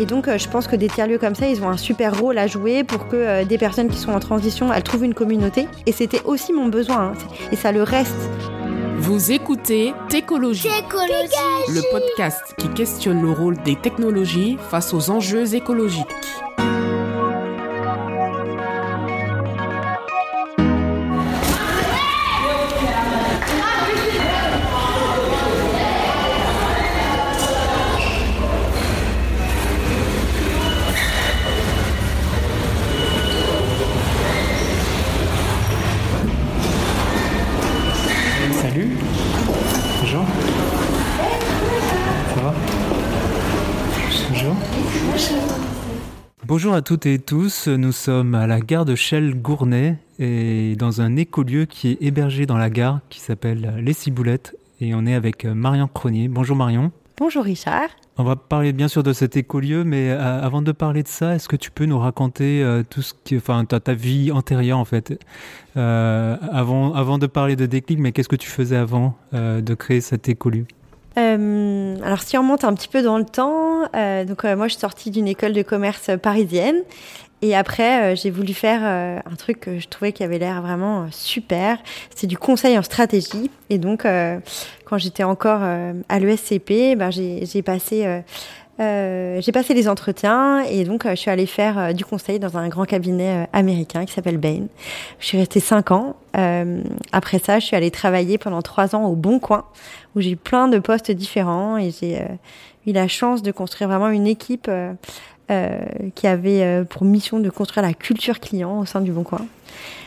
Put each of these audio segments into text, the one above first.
Et donc, je pense que des tiers-lieux comme ça, ils ont un super rôle à jouer pour que des personnes qui sont en transition, elles trouvent une communauté. Et c'était aussi mon besoin. Hein. Et ça le reste. Vous écoutez Técologie, le podcast qui questionne le rôle des technologies face aux enjeux écologiques. Bonjour à toutes et tous, nous sommes à la gare de Chelles-Gournay et dans un écolieu qui est hébergé dans la gare qui s'appelle Les Ciboulettes et on est avec Marion Cronier. Bonjour Marion. Bonjour Richard. On va parler bien sûr de cet écolieu, mais euh, avant de parler de ça, est-ce que tu peux nous raconter euh, tout ce qui, enfin, ta, ta, vie antérieure en fait, euh, avant, avant de parler de déclic, mais qu'est-ce que tu faisais avant de créer cet écolieu? Euh, alors si on remonte un petit peu dans le temps, euh, donc euh, moi je suis sortie d'une école de commerce parisienne et après j'ai voulu faire un truc que je trouvais qui avait l'air vraiment super. C'est du conseil en stratégie et donc quand j'étais encore à l'ESCP, ben, j'ai passé euh, j'ai passé les entretiens et donc je suis allée faire du conseil dans un grand cabinet américain qui s'appelle Bain. Je suis restée cinq ans. après ça, je suis allée travailler pendant trois ans au Bon Coin, où j'ai plein de postes différents et j'ai euh, eu la chance de construire vraiment une équipe euh, euh, qui avait pour mission de construire la culture client au sein du Bon Coin.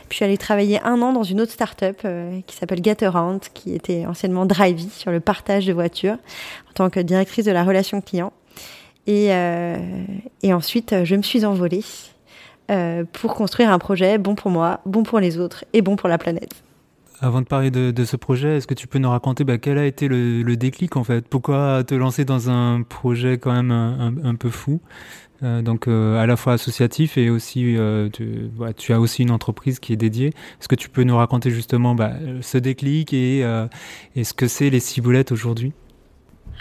Puis je suis allée travailler un an dans une autre start-up qui s'appelle Gataround, qui était anciennement Drivey sur le partage de voitures en tant que directrice de la relation client. Et, et ensuite, je me suis envolée pour construire un projet bon pour moi, bon pour les autres et bon pour la planète. Avant de parler de, ce projet, est-ce que tu peux nous raconter bah, quel a été le, déclic en fait? Pourquoi te lancer dans un projet quand même un, peu fou? Euh, donc euh, à la fois associatif et aussi euh, tu, as aussi une entreprise qui est dédiée. Est-ce que tu peux nous raconter justement bah, ce déclic et, ce que c'est les ciboulettes aujourd'hui?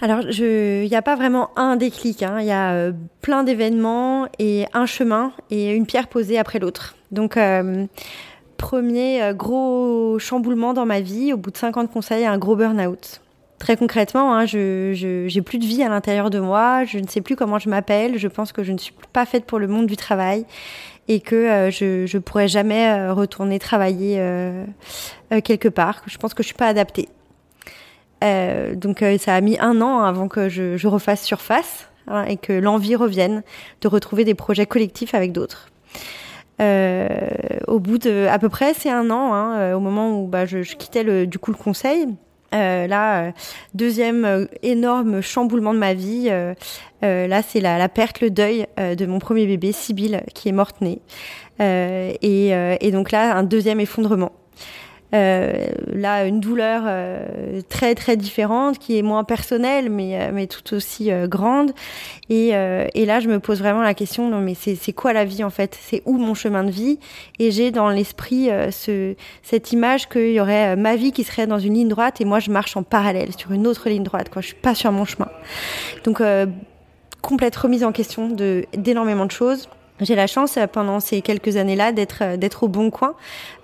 Alors, il n'y a pas vraiment un déclic, hein. il y a plein d'événements et un chemin et une pierre posée après l'autre. Donc, premier euh, gros chamboulement dans ma vie. Au bout de 50 conseils, un gros burn-out. Très concrètement, hein, je n'ai plus de vie à l'intérieur de moi, je ne sais plus comment je m'appelle, je pense que je ne suis pas faite pour le monde du travail et que euh, je ne pourrais jamais euh, retourner travailler quelque part. Je pense que je suis pas adaptée. Donc ça a mis un an avant que je, refasse surface hein, et que l'envie revienne de retrouver des projets collectifs avec d'autres. Euh, au bout de à peu près c'est un an, hein, euh, au moment où bah, je, quittais le, du coup le conseil. Euh, là, deuxième énorme chamboulement de ma vie. là, c'est la, perte, le deuil de mon premier bébé, Sibylle, qui est morte née. Et, donc là, un deuxième effondrement. Euh, là, une douleur euh, très très différente, qui est moins personnelle, mais euh, mais tout aussi grande. Et, et là, je me pose vraiment la question non, mais c'est quoi la vie en fait? C'est où mon chemin de vie? Et j'ai dans l'esprit ce cette image qu'il y aurait ma vie qui serait dans une ligne droite et moi je marche en parallèle sur une autre ligne droite. Quoi, je suis pas sur mon chemin. Donc complète remise en question d'énormément de choses. J'ai la chance euh, pendant ces quelques années-là d'être euh, d'être au bon coin,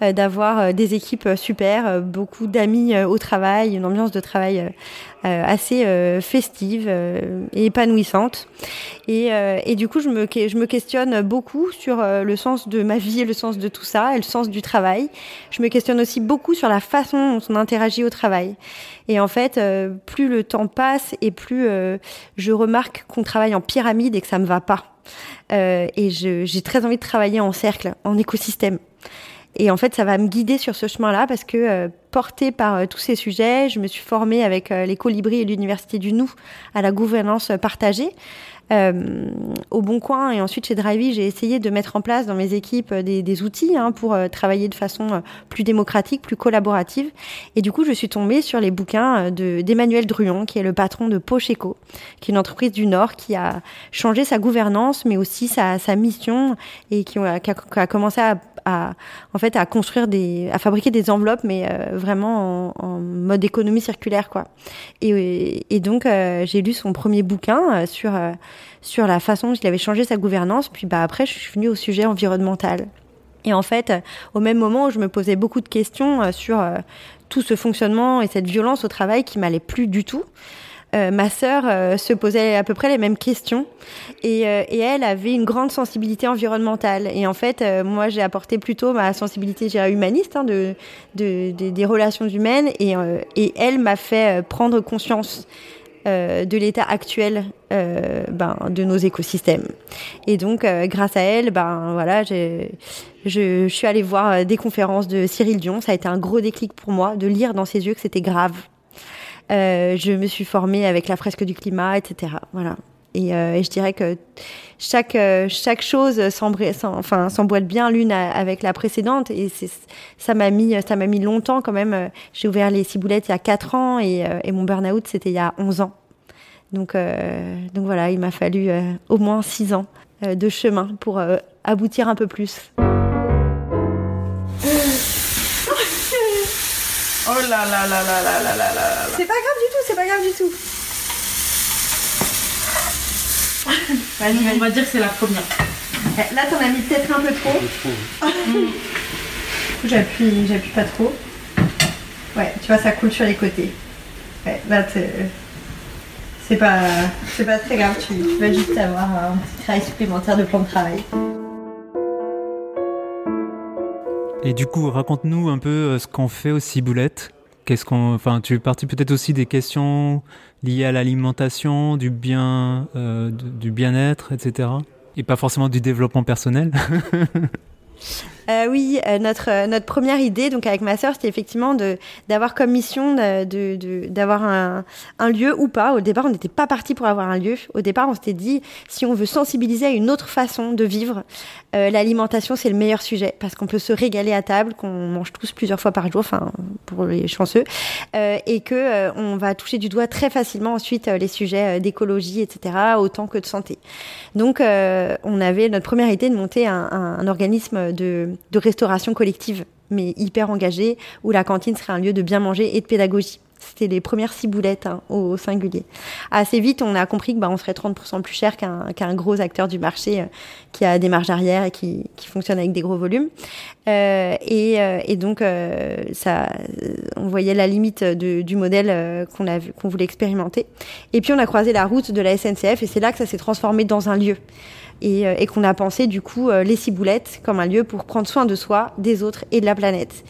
euh, d'avoir des équipes super, beaucoup d'amis au travail, une ambiance de travail assez festive et épanouissante. Et, du coup, je me questionne beaucoup sur le sens de ma vie et le sens de tout ça, et le sens du travail. Je me questionne aussi beaucoup sur la façon dont on interagit au travail. Et en fait, plus le temps passe et plus je remarque qu'on travaille en pyramide et que ça me va pas. Euh, et j'ai très envie de travailler en cercle, en écosystème. Et en fait, ça va me guider sur ce chemin-là parce que, euh, portée par euh, tous ces sujets, je me suis formée avec les colibris et l'Université du Nou à la gouvernance partagée. Euh, au Bon Coin et ensuite chez Drivey, j'ai essayé de mettre en place dans mes équipes euh, des, des outils hein, pour euh, travailler de façon plus démocratique, plus collaborative. Et du coup, je suis tombée sur les bouquins de d'Emmanuel Druon, qui est le patron de Pocheco, qui est une entreprise du Nord qui a changé sa gouvernance, mais aussi sa, sa mission et qui a, qui a, commencé à, à, en fait à construire des, à fabriquer des enveloppes, mais vraiment en, mode économie circulaire, quoi. Et, et donc, j'ai lu son premier bouquin sur sur la façon dont il avait changé sa gouvernance. Puis, bah après, je suis venue au sujet environnemental. Et en fait, au même moment où je me posais beaucoup de questions sur tout ce fonctionnement et cette violence au travail qui m'allait plus du tout. Euh, ma sœur euh, se posait à peu près les mêmes questions et, euh, et, elle avait une grande sensibilité environnementale. Et en fait, moi, j'ai apporté plutôt ma sensibilité humaniste hein, de, des relations humaines et, et elle m'a fait prendre conscience de l'état actuel ben, de nos écosystèmes. Et donc, grâce à elle, ben voilà, je, je suis allée voir des conférences de Cyril Dion. Ça a été un gros déclic pour moi de lire dans ses yeux que c'était grave euh, je me suis formée avec la fresque du climat, etc. Voilà. Et, euh, et je dirais que chaque euh, chaque chose s'emboîte enfin bien l'une avec la précédente et ça m'a mis ça m'a mis longtemps quand même. J'ai ouvert les ciboulettes il y a 4 ans et, euh, et mon burn-out c'était il y a 11 ans. Donc donc voilà, il m'a fallu au moins 6 ans de chemin pour aboutir un peu plus. Oh là là là là là là là là C'est pas grave du tout, c'est pas grave du tout. Vas-y, on va dire que c'est la première. Eh, là, t'en as mis peut-être un peu trop. j'appuie, j'appuie pas trop. Ouais, tu vois, ça coule sur les côtés. Ouais, là, c'est pas, c'est pas très grave. Tu, tu vas juste avoir un petit travail supplémentaire de plan de travail. Et du coup, raconte-nous un peu euh, ce qu'on fait aux ciboulettes. Qu'est-ce qu'on, enfin, tu es parti peut-être aussi des questions liées à l'alimentation, du bien, euh, du bien-être, etc. Et pas forcément du développement personnel. Euh, oui, euh, notre euh, notre première idée, donc avec ma sœur, c'était effectivement de d'avoir comme mission de d'avoir un, un lieu ou pas. Au départ, on n'était pas parti pour avoir un lieu. Au départ, on s'était dit si on veut sensibiliser à une autre façon de vivre, l'alimentation c'est le meilleur sujet parce qu'on peut se régaler à table, qu'on mange tous plusieurs fois par jour, enfin pour les chanceux, et que on va toucher du doigt très facilement ensuite les sujets d'écologie, etc. autant que de santé. Donc, on avait notre première idée de monter un, un organisme de de restauration collective, mais hyper engagée, où la cantine serait un lieu de bien manger et de pédagogie. C'était les premières ciboulettes hein, au singulier. Assez vite, on a compris que bah, on serait 30% plus cher qu'un gros acteur du marché euh, qui a des marges arrière et qui, fonctionne avec des gros volumes. Euh, euh, et, donc, ça, on voyait la limite du modèle qu'on qu'on voulait expérimenter. Et puis, on a croisé la route de la SNCF et c'est là que ça s'est transformé dans un lieu. Euh, et, qu'on a pensé du coup euh, les ciboulettes comme un lieu pour prendre soin de soi, des autres et de la planète.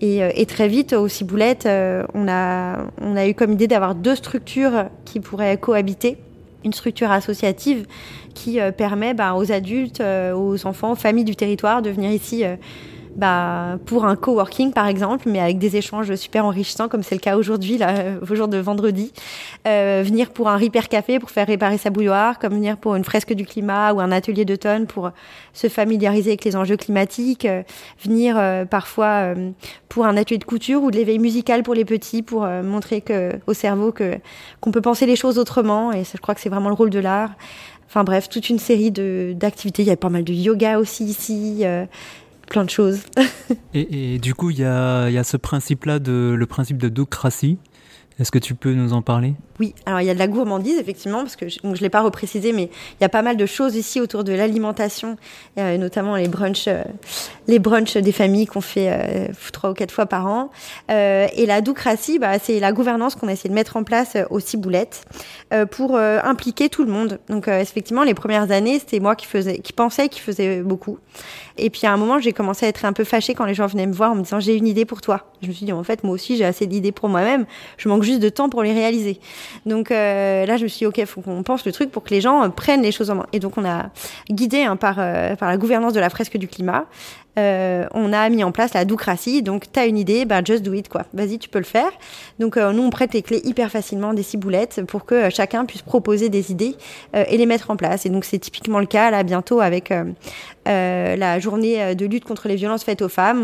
Et, euh, très vite, aux ciboulettes, on, a, eu comme idée d'avoir deux structures qui pourraient cohabiter. Une structure associative qui permet bah, aux adultes, aux enfants, aux familles du territoire de venir ici bah, pour un coworking par exemple, mais avec des échanges super enrichissants comme c'est le cas aujourd'hui, là, au jour de vendredi. Euh, venir pour un repair café pour faire réparer sa bouilloire, comme venir pour une fresque du climat ou un atelier d'automne pour se familiariser avec les enjeux climatiques. Euh, venir euh, parfois euh, pour un atelier de couture ou de l'éveil musical pour les petits pour montrer que au cerveau que qu'on peut penser les choses autrement. Et ça, je crois que c'est vraiment le rôle de l'art. Enfin bref, toute une série de d'activités. Il y a pas mal de yoga aussi ici plein de choses. et, du coup, il y a, y a, ce principe-là, le principe de docratie. Est-ce que tu peux nous en parler? Oui, alors il y a de la gourmandise, effectivement, parce que je ne l'ai pas reprécisé, mais il y a pas mal de choses ici autour de l'alimentation, euh, notamment les brunchs, euh, les brunchs des familles qu'on fait euh, trois ou quatre fois par an. et la doucratie, bah, c'est la gouvernance qu'on a essayé de mettre en place aux ciboulettes pour impliquer tout le monde. Donc effectivement, les premières années, c'était moi qui, faisais, qui pensais qui faisait beaucoup. Et puis à un moment, j'ai commencé à être un peu fâchée quand les gens venaient me voir en me disant j'ai une idée pour toi. Je me suis dit en fait moi aussi j'ai assez d'idées pour moi-même. Je manque juste de temps pour les réaliser. Donc euh, là je me suis dit ok faut qu'on pense le truc pour que les gens euh, prennent les choses en main. Et donc on a guidé hein, par euh, par la gouvernance de la fresque du climat on a mis en place la doucratie. Donc, tu as une idée, ben, just do it, quoi. Vas-y, tu peux le faire. Donc, nous, on prête les clés hyper facilement des ciboulettes pour que chacun puisse proposer des idées et les mettre en place. Et donc, c'est typiquement le cas, là, bientôt, avec la journée de lutte contre les violences faites aux femmes,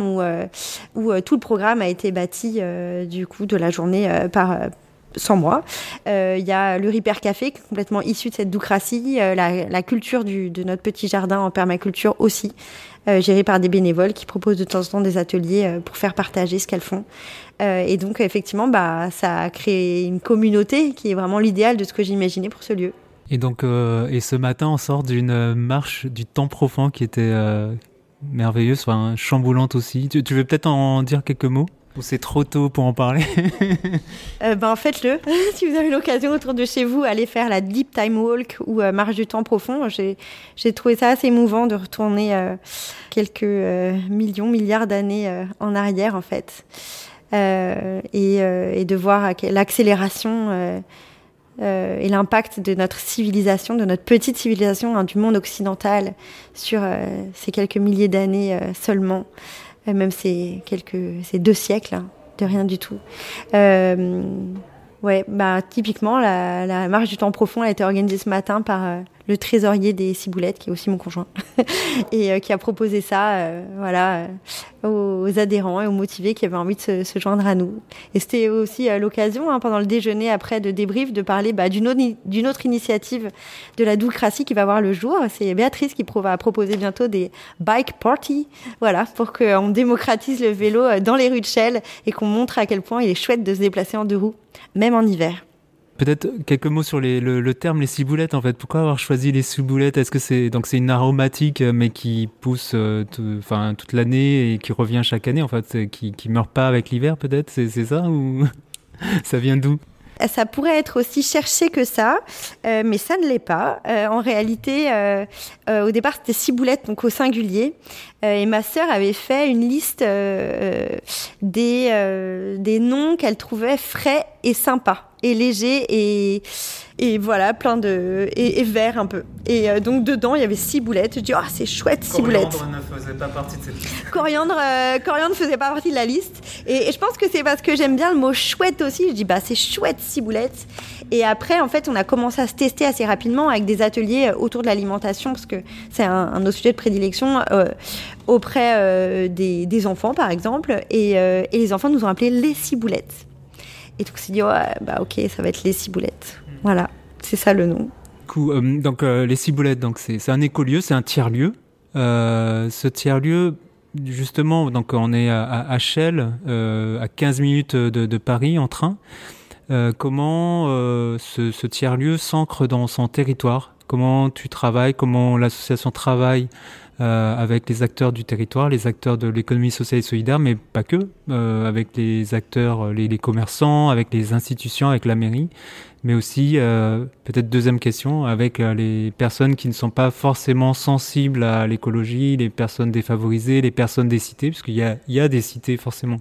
où tout le programme a été bâti, du coup, de la journée par sans moi. Il y a le Ripper Café, qui est complètement issu de cette doucratie, la, la, culture de notre petit jardin en permaculture aussi, géré par des bénévoles qui proposent de temps en temps des ateliers pour faire partager ce qu'elles font. et donc, effectivement, bah, ça a créé une communauté qui est vraiment l'idéal de ce que j'imaginais pour ce lieu. Et donc, euh, et ce matin, on sort d'une marche du temps profond qui était euh, merveilleuse, enfin chamboulante aussi. Tu, veux peut-être en dire quelques mots? C'est trop tôt pour en parler euh, Ben faites-le. si vous avez l'occasion autour de chez vous, allez faire la Deep Time Walk ou marche du temps profond. J'ai trouvé ça assez émouvant de retourner quelques millions, milliards d'années en arrière en fait, et, de voir l'accélération euh, et l'impact de notre civilisation, de notre petite civilisation hein, du monde occidental sur euh, ces quelques milliers d'années euh, seulement, même ces quelques ces deux siècles, hein, de rien du tout. Ouais, bah typiquement la, la marche du temps profond a été organisée ce matin par le trésorier des Ciboulettes, qui est aussi mon conjoint, et euh, qui a proposé ça euh, voilà, euh, aux adhérents et aux motivés qui avaient envie de se, joindre à nous. Et c'était aussi l'occasion, hein, pendant le déjeuner après de débrief, de parler bah, d'une autre, autre, initiative de la doucratie qui va voir le jour. C'est Béatrice qui va proposer bientôt des bike parties, voilà, pour qu'on démocratise le vélo dans les rues de Chelles et qu'on montre à quel point il est chouette de se déplacer en deux roues, même en hiver. Peut-être quelques mots sur le, terme les ciboulettes en fait. Pourquoi avoir choisi les ciboulettes? Est-ce que c'est donc c'est une aromatique euh, mais qui pousse euh, toute l'année et qui revient chaque année en fait, qui qui meurt pas avec l'hiver peut-être? C'est ça ou ça vient d'où? Ça pourrait être aussi cherché que ça, euh, mais ça ne l'est pas. en réalité, au départ, c'était ciboulettes, donc au singulier. et ma sœur avait fait une liste des, des noms qu'elle trouvait frais et sympas et léger et et voilà plein de et, vert un peu. Et euh, donc dedans il y avait six boulettes. Je dis oh c'est chouette six boulettes. coriandre ne faisait pas partie de cette liste. Coriandre euh, coriandre faisait pas partie de la liste. Et, je pense que c'est parce que j'aime bien le mot chouette aussi. Je dis bah c'est chouette six boulettes. Et après en fait on a commencé à se tester assez rapidement avec des ateliers euh, autour de l'alimentation parce que c'est un, un, de nos sujets de prédilection auprès des, des, enfants par exemple. Et, et les enfants nous ont appelé les ciboulettes et donc, on s'est dit, ouais, bah ok, ça va être les ciboulettes. Voilà, c'est ça le nom. Euh, donc, euh, les ciboulettes, donc c'est un écolieu, c'est un tiers-lieu. Euh, ce tiers-lieu, justement, donc on est à, à à 15 minutes de, Paris en train. comment ce tiers-lieu s'ancre dans son territoire? Comment tu travailles? Comment l'association travaille euh, avec les acteurs du territoire, les acteurs de l'économie sociale et solidaire, mais pas que, euh, avec les acteurs, les, les, commerçants, avec les institutions, avec la mairie, mais aussi, euh, peut-être deuxième question, avec euh, les personnes qui ne sont pas forcément sensibles à l'écologie, les personnes défavorisées, les personnes des cités, parce qu'il y a, il y a des cités forcément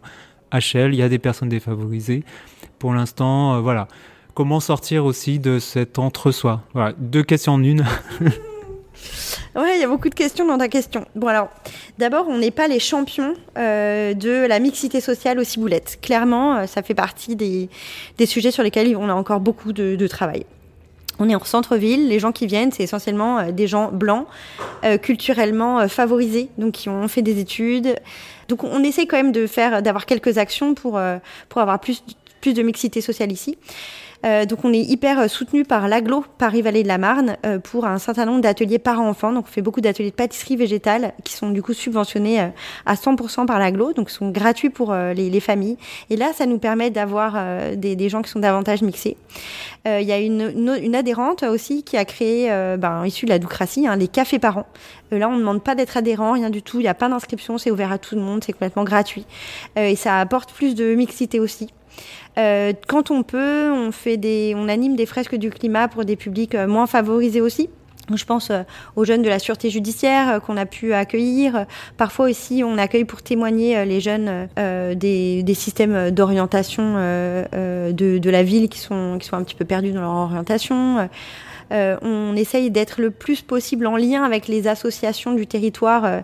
HL, il y a des personnes défavorisées. Pour l'instant, euh, voilà. Comment sortir aussi de cet entre-soi? Voilà, deux questions en une. Ouais, il y a beaucoup de questions dans ta question. Bon alors, d'abord, on n'est pas les champions euh, de la mixité sociale aux ciboulettes. Clairement, euh, ça fait partie des, des, sujets sur lesquels on a encore beaucoup de, travail. On est en centre-ville, les gens qui viennent, c'est essentiellement euh, des gens blancs, culturellement favorisés, donc qui ont fait des études. Donc on essaie quand même de faire, d'avoir quelques actions pour, pour avoir plus, plus de mixité sociale ici. Euh, donc on est hyper euh, soutenu par l'aglo Paris-Vallée de la Marne euh, pour un certain nombre d'ateliers parents-enfants. Donc on fait beaucoup d'ateliers de pâtisserie végétale qui sont du coup subventionnés à 100% par l'aglo, donc sont gratuits pour les, les, familles. Et là, ça nous permet d'avoir des, gens qui sont davantage mixés. Il y a une, une, adhérente aussi qui a créé, ben, issue de la doucratie, hein, les cafés parents. là, on ne demande pas d'être adhérent, rien du tout. Il n'y a pas d'inscription, c'est ouvert à tout le monde, c'est complètement gratuit. et ça apporte plus de mixité aussi. Euh, quand on peut, on fait des, on anime des fresques du climat pour des publics euh, moins favorisés aussi. Je pense euh, aux jeunes de la sûreté judiciaire qu'on a pu accueillir. Parfois aussi, on accueille pour témoigner les jeunes des, des, systèmes d'orientation de, de, la ville qui sont, qui sont un petit peu perdus dans leur orientation. on essaye d'être le plus possible en lien avec les associations du territoire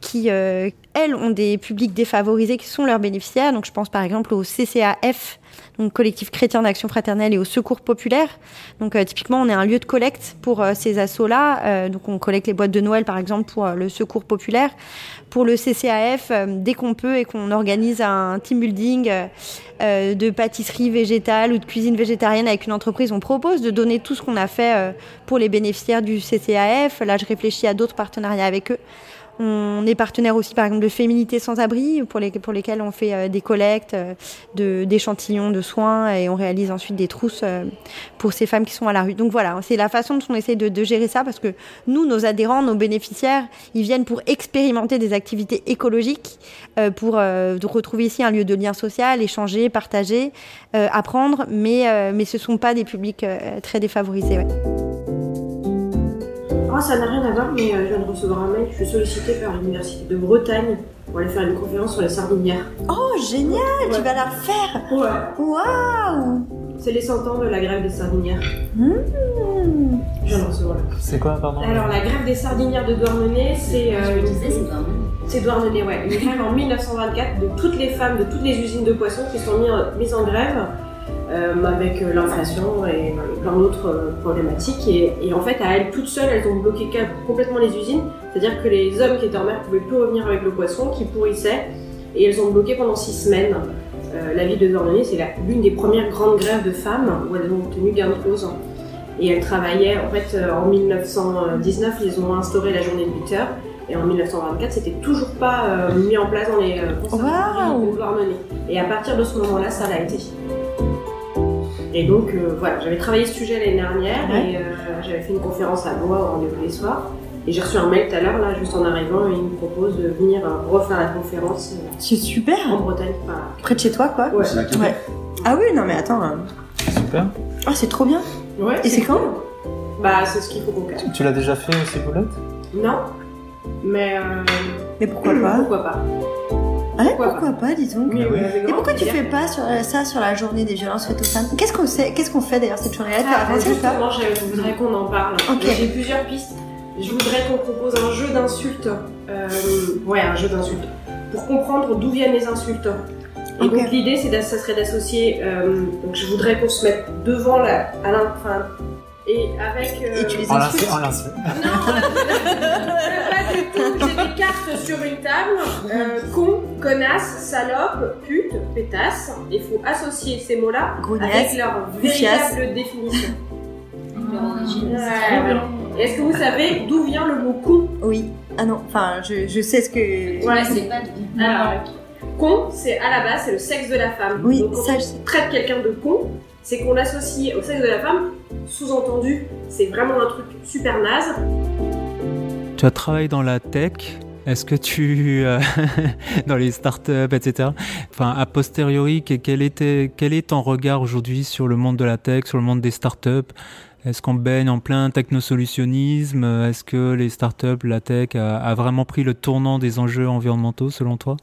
qui, elles, ont des publics défavorisés qui sont leurs bénéficiaires. Donc je pense par exemple au CCAF, donc collectif chrétien d'action fraternelle et au secours populaire. Donc euh, typiquement, on est un lieu de collecte pour euh, ces assos-là. Euh, donc on collecte les boîtes de Noël, par exemple, pour le secours populaire. Pour le CCAF, dès qu'on peut et qu'on organise un team building de pâtisserie végétale ou de cuisine végétarienne avec une entreprise, on propose de donner tout ce qu'on a fait pour les bénéficiaires du CCAF. Là, je réfléchis à d'autres partenariats avec eux. On est partenaire aussi, par exemple, de Féminité sans abri, pour, les, pour lesquels on fait euh, des collectes euh, d'échantillons de, soins et on réalise ensuite des trousses euh, pour ces femmes qui sont à la rue. Donc voilà, c'est la façon dont on essaie de, gérer ça parce que nous, nos adhérents, nos bénéficiaires, ils viennent pour expérimenter des activités écologiques, pour retrouver ici un lieu de lien social, échanger, partager, apprendre, mais ce ne sont pas des publics très défavorisés. Ça n'a rien à voir, mais euh, je viens de recevoir un mail. Je suis sollicitée par l'Université de Bretagne pour aller faire une conférence sur les sardinières. Oh, génial Tu vas la faire Ouais. Waouh C'est les 100 ans de la grève des sardinières. Mmh. Je viens de recevoir. C'est quoi, pardon? Alors, la grève des sardinières de Douarnenez, c'est. Euh, c'est Douarnenez, ouais. Une grève en 1924 de toutes les femmes de toutes les usines de poissons qui sont mises en grève avec euh, l'inflation et plein d'autres euh, problématiques. Et, en fait, à elles toutes seules, elles ont bloqué complètement les usines. C'est-à-dire que les hommes qui étaient en mer pouvaient plus revenir avec le poisson, qui pourrissait, et elles ont bloqué pendant six semaines. la ville de Dordogne, c'est l'une des premières grandes grèves de femmes où elles ont obtenu gain de cause. Et elles travaillaient, en fait, en 1919, ils ont instauré la journée de 8 heures. Et en 1924, c'était toujours pas mis en place dans les euh, de Douarnenez. Et à partir de ce moment-là, ça l'a été. Et donc, euh, voilà, j'avais travaillé ce sujet l'année dernière et euh, j'avais fait une conférence à Blois au rendez-vous les soirs. Et j'ai reçu un mail tout à l'heure, là, juste en arrivant, et il me propose de venir euh, refaire la conférence. c'est super En Bretagne. Près de chez toi, quoi Ouais. ouais. Ah oui, non mais attends. Super. Ah, c'est trop bien. Ouais. Et c'est quand Bah, c'est ce qu'il faut qu'on fasse. Tu l'as déjà fait aussi, Boulette Non. Mais. Mais pourquoi pas? Pourquoi pas? Pourquoi, pas, disons. et pourquoi tu fais pas sur, euh, ça sur la journée des violences faites aux femmes? Qu'est-ce qu'on qu'est-ce qu'on fait d'ailleurs cette journée-là ah, Justement, je voudrais qu'on en parle. J'ai plusieurs pistes. Je voudrais qu'on propose un jeu d'insultes. Euh, ouais, un jeu d'insultes. Pour comprendre d'où viennent les insultes. Et donc l'idée, c'est ça serait d'associer. Euh, donc je voudrais qu'on se mette devant la, à enfin, et avec. Euh... Et tu les insultes En Non, pas du tout. J'ai des cartes sur une table. Euh, con, connasse, salope, pute, pétasse. Il faut associer ces mots-là avec leur véritable définition. Leur origine. Est-ce que vous savez d'où vient le mot con? Oui. Ah non, enfin, je, je sais ce que. Ouais, c'est pas Alors, con, c'est à la base, c'est le sexe de la femme. Oui, Donc, ça, on traite quelqu'un de con, c'est qu'on l'associe au sexe de la femme. Sous-entendu, c'est vraiment un truc super naze. Tu as travaillé dans la tech. Est-ce que tu, euh, dans les startups, etc. Enfin, a posteriori, quel était, quel est ton regard aujourd'hui sur le monde de la tech, sur le monde des startups? Est-ce qu'on baigne en plein technosolutionnisme? Est-ce que les startups, la tech, a, a vraiment pris le tournant des enjeux environnementaux, selon toi?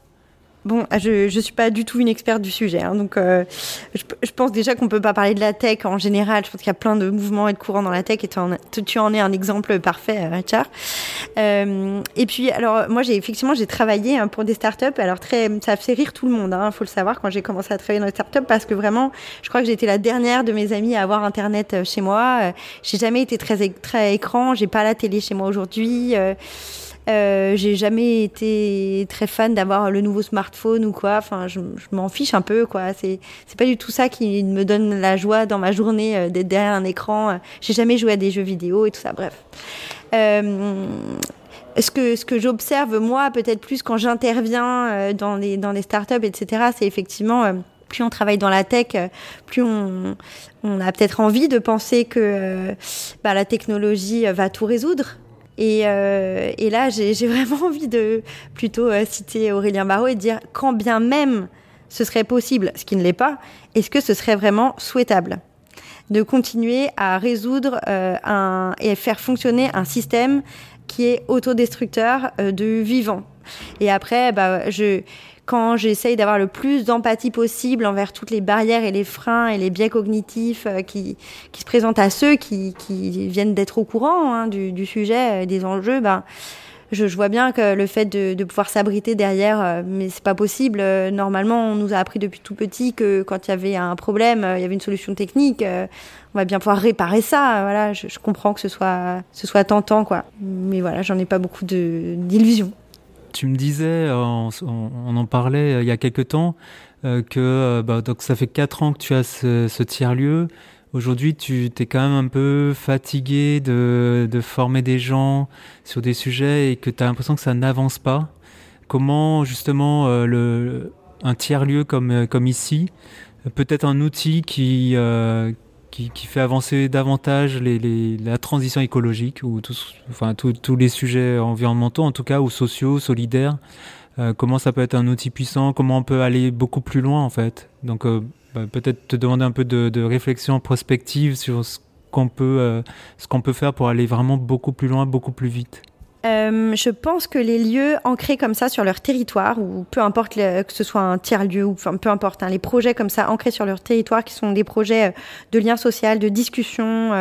Bon, ah, je ne suis pas du tout une experte du sujet, hein, donc euh, je, pense déjà qu'on peut pas parler de la tech en général. Je pense qu'il y a plein de mouvements et de courants dans la tech, et tu en, tu en es un exemple parfait, euh, Richard. Euh, et puis, alors moi, j'ai effectivement j'ai travaillé hein, pour des startups. Alors très, ça fait rire tout le monde, il hein, faut le savoir quand j'ai commencé à travailler dans les startups, parce que vraiment, je crois que j'étais la dernière de mes amis à avoir internet chez moi. J'ai jamais été très très écran, j'ai pas la télé chez moi aujourd'hui. J'ai jamais été très fan d'avoir le nouveau smartphone ou quoi. Enfin, je, m'en fiche un peu, quoi. C'est, c'est pas du tout ça qui me donne la joie dans ma journée euh, d'être derrière un écran. J'ai jamais joué à des jeux vidéo et tout ça. Bref. Euh, ce que, ce que j'observe, moi, peut-être plus quand j'interviens euh, dans les, dans les startups, etc., c'est effectivement, euh, plus on travaille dans la tech, plus on, on a peut-être envie de penser que bah, la technologie va tout résoudre. Et, euh, et là, j'ai vraiment envie de plutôt euh, citer Aurélien Barraud et dire quand bien même ce serait possible, ce qui ne l'est pas, est-ce que ce serait vraiment souhaitable de continuer à résoudre euh, et faire fonctionner un système qui est autodestructeur euh, de vivant. Et après, bah, je, quand j'essaye d'avoir le plus d'empathie possible envers toutes les barrières et les freins et les biais cognitifs euh, qui, qui se présentent à ceux qui, qui viennent d'être au courant hein, du, du, sujet, euh, des enjeux, ben, je, vois bien que le fait de, pouvoir s'abriter derrière, mais c'est pas possible. Normalement, on nous a appris depuis tout petit que quand il y avait un problème, il y avait une solution technique. on va bien pouvoir réparer ça. Voilà, je, comprends que ce soit, ce soit tentant, quoi. Mais voilà, j'en ai pas beaucoup d'illusions. Tu me disais, on, en parlait il y a quelques temps, que bah, donc ça fait quatre ans que tu as ce, tiers-lieu. Aujourd'hui, tu es quand même un peu fatigué de, former des gens sur des sujets et que tu as l'impression que ça n'avance pas. Comment justement euh, le, un tiers-lieu comme, euh, comme ici peut être un outil qui, euh, qui, qui, fait avancer davantage les, les, la transition écologique ou tous, enfin, tous les sujets environnementaux en tout cas ou sociaux, solidaires comment ça peut être un outil puissant, comment on peut aller beaucoup plus loin en fait? Donc bah, peut-être te demander un peu de, réflexion prospective sur ce qu'on peut, euh, ce qu'on peut faire pour aller vraiment beaucoup plus loin, beaucoup plus vite. Euh, je pense que les lieux ancrés comme ça sur leur territoire, ou peu importe que ce soit un tiers-lieu, ou enfin, peu importe, hein, les projets comme ça ancrés sur leur territoire, qui sont des projets euh, de lien social, de discussion,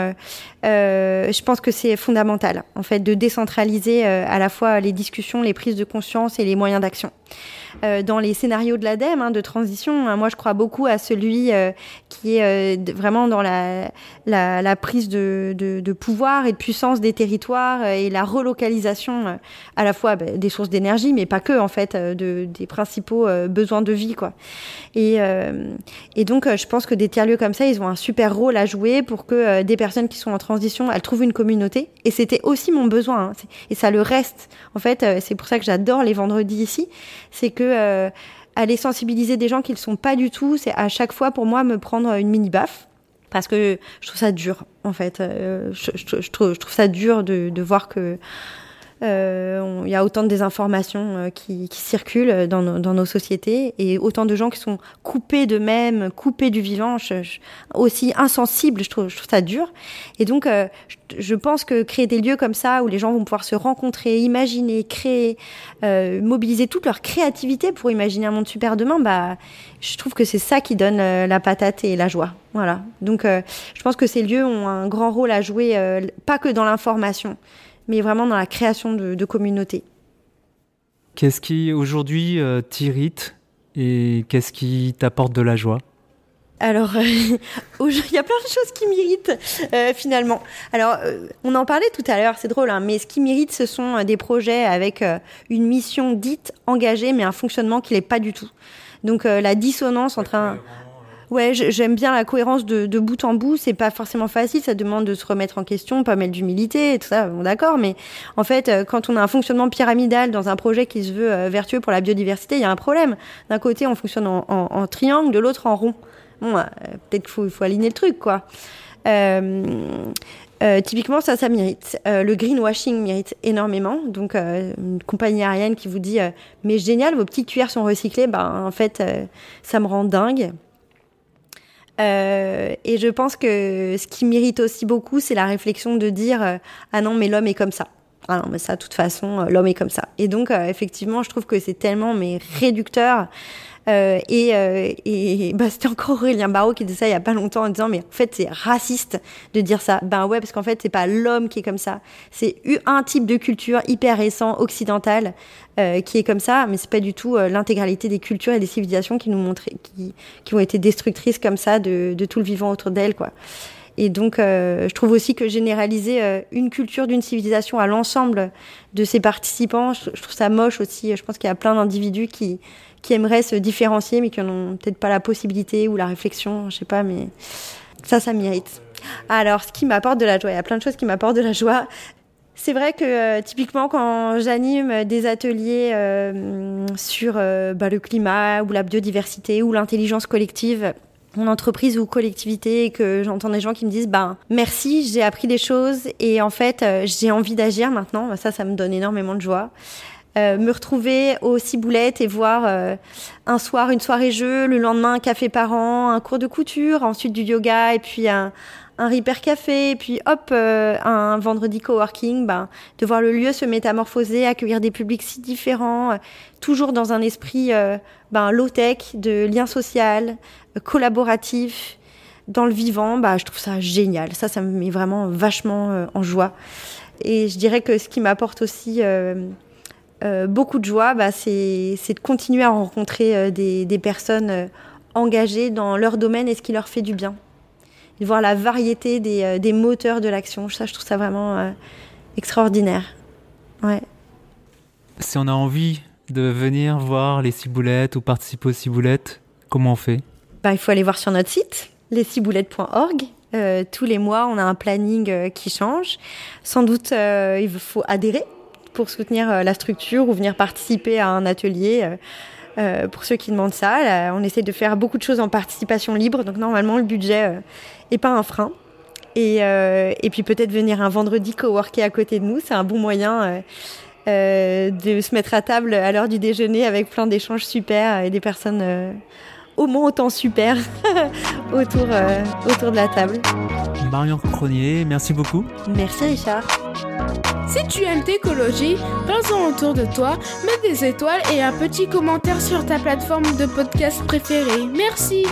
euh, je pense que c'est fondamental, en fait, de décentraliser à la fois les discussions, les prises de conscience et les moyens d'action. Euh, dans les scénarios de l'ADEME hein, de transition, hein, moi je crois beaucoup à celui euh, qui est euh, vraiment dans la, la, la prise de, de, de, pouvoir et de puissance des territoires et la relocalisation à la fois bah, des sources d'énergie, mais pas que en fait, de, des principaux besoins de vie quoi. Et, et donc je pense que des tiers-lieux comme ça, ils ont un super rôle à jouer pour que des personnes qui sont en transition, elles trouvent une communauté. Et c'était aussi mon besoin, hein, et ça le reste. En fait, c'est pour ça que j'adore les vendredis ici, c'est que euh, aller sensibiliser des gens qui ne le sont pas du tout, c'est à chaque fois pour moi me prendre une mini baffe. Parce que je trouve ça dur, en fait. Euh, je, trouve, ça dur de, voir que il y a autant de désinformations euh, qui, qui, circulent dans, dans, nos sociétés et autant de gens qui sont coupés d'eux-mêmes, coupés du vivant, aussi insensibles. Je trouve, je trouve ça dur. Et donc, euh, je, pense que créer des lieux comme ça où les gens vont pouvoir se rencontrer, imaginer, créer, euh, mobiliser toute leur créativité pour imaginer un monde super demain, bah, je trouve que c'est ça qui donne la patate et la joie. Voilà. Donc, je pense que ces lieux ont un grand rôle à jouer, pas que dans l'information mais vraiment dans la création de, communautés. Qu'est-ce qui aujourd'hui euh, t'irrite et qu'est-ce qui t'apporte de la joie? Alors, il y a plein de choses qui m'irritent euh, finalement. Alors, euh, on en parlait tout à l'heure, c'est drôle, hein, mais ce qui m'irrite, ce sont des projets avec une mission dite engagée, mais un fonctionnement qui n'est pas du tout. Donc, la dissonance entre un, Ouais, j'aime bien la cohérence de, de, bout en bout. C'est pas forcément facile, ça demande de se remettre en question, pas mal d'humilité et tout ça. Bon, d'accord, mais en fait, euh, quand on a un fonctionnement pyramidal dans un projet qui se veut euh, vertueux pour la biodiversité, il y a un problème. D'un côté, on fonctionne en, en, en triangle, de l'autre en rond. Bon, euh, peut-être qu'il faut, faut, aligner le truc, quoi. Euh, typiquement, ça, ça mérite. Euh, le greenwashing mérite énormément. Donc, euh, une compagnie aérienne qui vous dit mais génial, vos petites cuillères sont recyclées, ben en fait, ça me rend dingue. Euh, et je pense que ce qui mérite aussi beaucoup, c'est la réflexion de dire euh, ah non mais l'homme est comme ça. Ah non mais ça, de toute façon, euh, l'homme est comme ça. Et donc effectivement, je trouve que c'est tellement mais réducteur euh, et, euh, et bah, c'était encore Aurélien Barraud qui disait ça il y a pas longtemps en disant mais en fait c'est raciste de dire ça. Ben ouais parce qu'en fait c'est pas l'homme qui est comme ça, c'est un type de culture hyper récent occidental euh, qui est comme ça, mais c'est pas du tout euh, l'intégralité des cultures et des civilisations qui nous montraient, qui, qui ont été destructrices comme ça de, de tout le vivant autour d'elles quoi. Et donc, euh, je trouve aussi que généraliser euh, une culture d'une civilisation à l'ensemble de ses participants, je, trouve ça moche aussi. Je pense qu'il y a plein d'individus qui, qui aimeraient se différencier, mais qui n'ont peut-être pas la possibilité ou la réflexion, je sais pas, mais ça, ça mérite. Alors, ce qui m'apporte de la joie, il y a plein de choses qui m'apportent de la joie. C'est vrai que euh, typiquement quand j'anime des ateliers sur bah, le climat ou la biodiversité ou l'intelligence collective, mon entreprise ou collectivité et que j'entends des gens qui me disent ben merci j'ai appris des choses et en fait euh, j'ai envie d'agir maintenant. Ça ça me donne énormément de joie. Euh, me retrouver au ciboulette et voir euh, un soir une soirée jeu le lendemain un café par an un cours de couture ensuite du yoga et puis un, un Repair Café, et puis hop, un vendredi coworking, ben, de voir le lieu se métamorphoser, accueillir des publics si différents, toujours dans un esprit ben, low-tech, de lien social, collaboratif, dans le vivant, bah, je trouve ça génial. Ça, ça me met vraiment vachement euh, en joie. Et je dirais que ce qui m'apporte aussi beaucoup de joie, bah, c'est de continuer à rencontrer des, des, personnes engagées dans leur domaine et ce qui leur fait du bien. de voir la variété des, des moteurs de l'action. Ça, je trouve ça vraiment extraordinaire. Ouais. Si on a envie de venir voir les ciboulettes ou participer aux ciboulettes, comment on fait? Bah, Il faut aller voir sur notre site, lesciboulettes.org. Euh, tous les mois, on a un planning euh, qui change. Sans doute, euh, il faut adhérer pour soutenir la structure ou venir participer à un atelier. pour ceux qui demandent ça, on essaie de faire beaucoup de choses en participation libre, donc normalement le budget n'est pas un frein. Et, et puis peut-être venir un vendredi coworker à côté de nous, c'est un bon moyen de se mettre à table à l'heure du déjeuner avec plein d'échanges super et des personnes au moins autant super autour, euh, autour de la table. Marion Cronier, merci beaucoup. Merci Richard. Si tu aimes Técologie, parle-en autour de toi, mets des étoiles et un petit commentaire sur ta plateforme de podcast préférée. Merci.